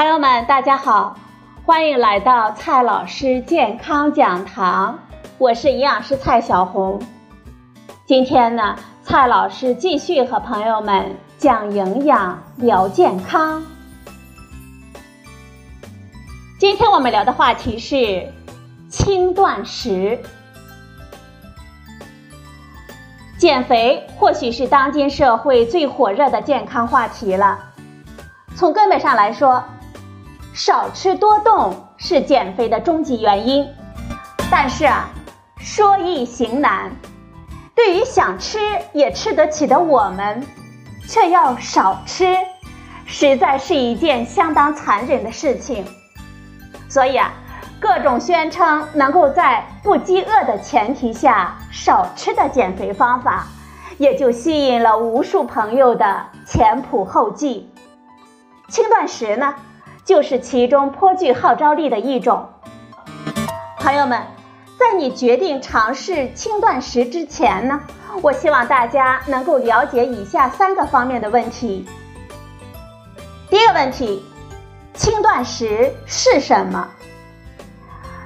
朋友们，大家好，欢迎来到蔡老师健康讲堂，我是营养师蔡小红。今天呢，蔡老师继续和朋友们讲营养、聊健康。今天我们聊的话题是轻断食。减肥或许是当今社会最火热的健康话题了。从根本上来说，少吃多动是减肥的终极原因。但是啊，说易行难，对于想吃也吃得起的我们，却要少吃，实在是一件相当残忍的事情。所以啊。各种宣称能够在不饥饿的前提下少吃的减肥方法，也就吸引了无数朋友的前仆后继。轻断食呢，就是其中颇具号召力的一种。朋友们，在你决定尝试轻断食之前呢，我希望大家能够了解以下三个方面的问题。第一个问题，轻断食是什么？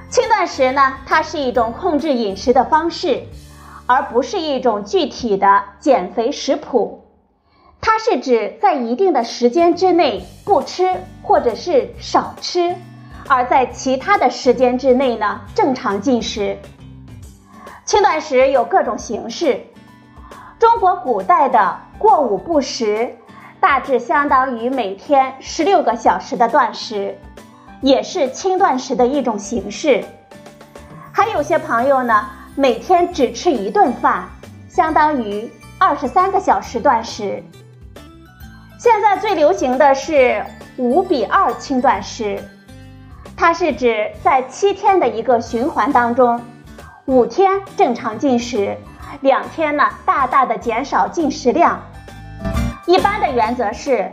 轻断食呢，它是一种控制饮食的方式，而不是一种具体的减肥食谱。它是指在一定的时间之内不吃或者是少吃，而在其他的时间之内呢正常进食。轻断食有各种形式，中国古代的过午不食，大致相当于每天十六个小时的断食。也是轻断食的一种形式，还有些朋友呢，每天只吃一顿饭，相当于二十三个小时断食。现在最流行的是五比二轻断食，它是指在七天的一个循环当中，五天正常进食，两天呢大大的减少进食量。一般的原则是，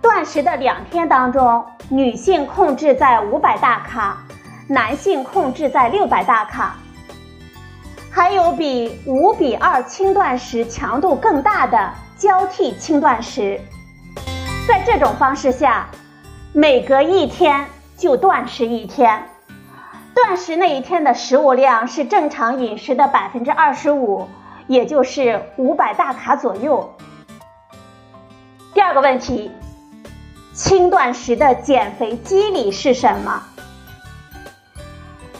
断食的两天当中。女性控制在五百大卡，男性控制在六百大卡。还有比五比二轻断食强度更大的交替轻断食，在这种方式下，每隔一天就断食一天，断食那一天的食物量是正常饮食的百分之二十五，也就是五百大卡左右。第二个问题。轻断食的减肥机理是什么？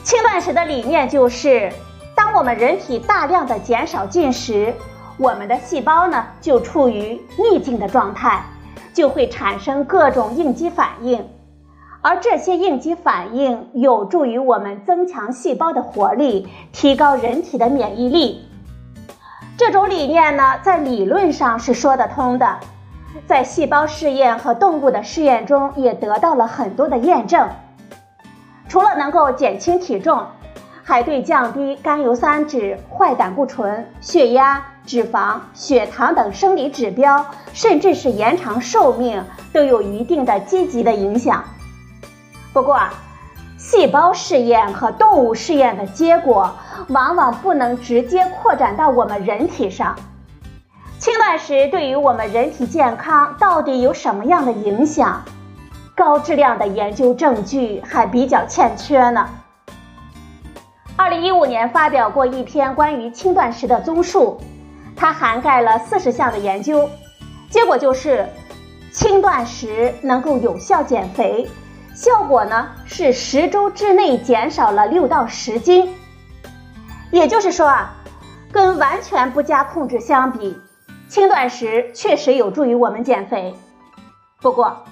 轻断食的理念就是，当我们人体大量的减少进食，我们的细胞呢就处于逆境的状态，就会产生各种应激反应，而这些应激反应有助于我们增强细胞的活力，提高人体的免疫力。这种理念呢，在理论上是说得通的。在细胞试验和动物的试验中，也得到了很多的验证。除了能够减轻体重，还对降低甘油三酯、坏胆固醇、血压、脂肪、血糖等生理指标，甚至是延长寿命，都有一定的积极的影响。不过，细胞试验和动物试验的结果，往往不能直接扩展到我们人体上。轻断食对于我们人体健康到底有什么样的影响？高质量的研究证据还比较欠缺呢。二零一五年发表过一篇关于轻断食的综述，它涵盖了四十项的研究，结果就是轻断食能够有效减肥，效果呢是十周之内减少了六到十斤。也就是说啊，跟完全不加控制相比。轻断食确实有助于我们减肥，不过，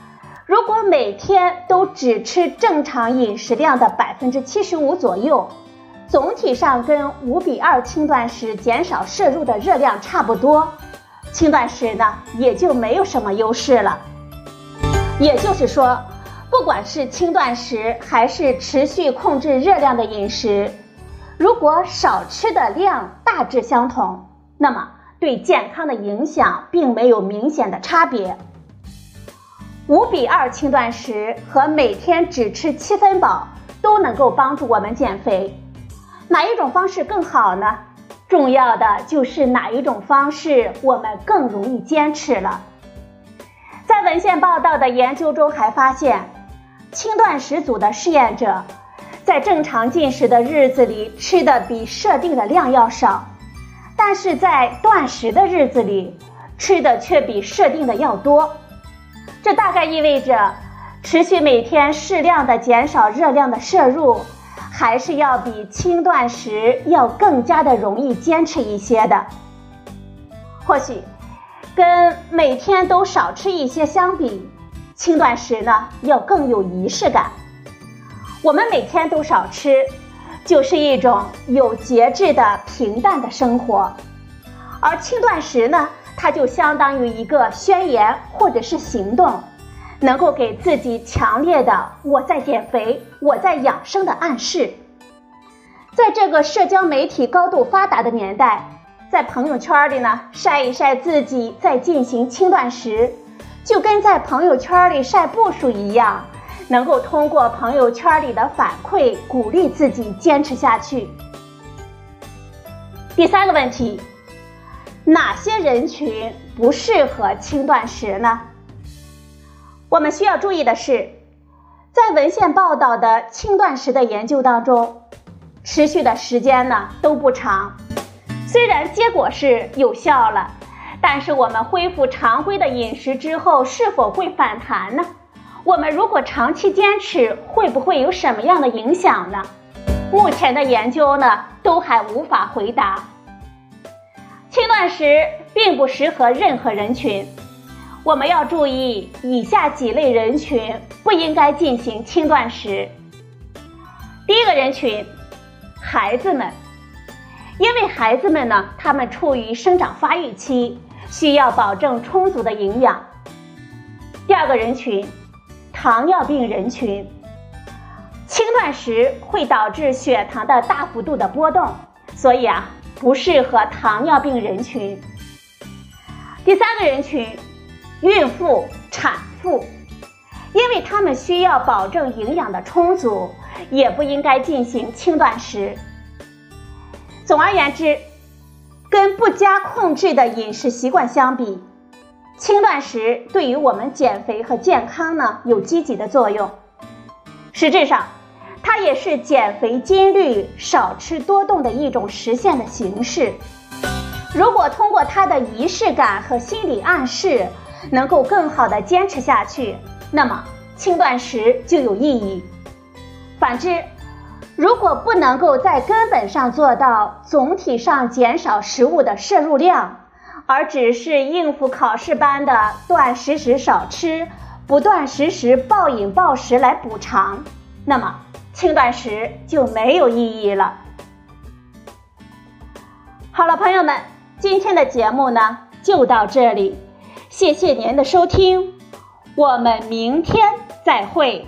如果每天都只吃正常饮食量的百分之七十五左右，总体上跟五比二轻断食减少摄入的热量差不多，轻断食呢也就没有什么优势了。也就是说，不管是轻断食还是持续控制热量的饮食，如果少吃的量大致相同，那么。对健康的影响并没有明显的差别。五比二轻断食和每天只吃七分饱都能够帮助我们减肥，哪一种方式更好呢？重要的就是哪一种方式我们更容易坚持了。在文献报道的研究中还发现，轻断食组的试验者，在正常进食的日子里吃的比设定的量要少，但是在断食的日子里吃的却比设定的要多。这大概意味着，持续每天适量的减少热量的摄入，还是要比轻断食要更加的容易坚持一些的。或许，跟每天都少吃一些相比，轻断食呢要更有仪式感。我们每天都少吃，就是一种有节制的平淡的生活，而轻断食呢？它就相当于一个宣言或者是行动，能够给自己强烈的“我在减肥，我在养生”的暗示。在这个社交媒体高度发达的年代，在朋友圈里呢晒一晒自己在进行轻断食，就跟在朋友圈里晒步数一样，能够通过朋友圈里的反馈鼓励自己坚持下去。第三个问题。哪些人群不适合轻断食呢？我们需要注意的是，在文献报道的轻断食的研究当中，持续的时间呢都不长。虽然结果是有效了，但是我们恢复常规的饮食之后是否会反弹呢？我们如果长期坚持，会不会有什么样的影响呢？目前的研究呢都还无法回答。轻断食并不适合任何人群，我们要注意以下几类人群不应该进行轻断食。第一个人群，孩子们，因为孩子们呢，他们处于生长发育期，需要保证充足的营养。第二个人群，糖尿病人群，轻断食会导致血糖的大幅度的波动，所以啊。不适合糖尿病人群。第三个人群，孕妇、产妇，因为他们需要保证营养的充足，也不应该进行轻断食。总而言之，跟不加控制的饮食习惯相比，轻断食对于我们减肥和健康呢有积极的作用。实质上。它也是减肥金律少吃多动的一种实现的形式。如果通过它的仪式感和心理暗示，能够更好的坚持下去，那么轻断食就有意义。反之，如果不能够在根本上做到总体上减少食物的摄入量，而只是应付考试般的断食时少吃，不断时时暴饮暴食来补偿，那么。轻断食就没有意义了。好了，朋友们，今天的节目呢就到这里，谢谢您的收听，我们明天再会。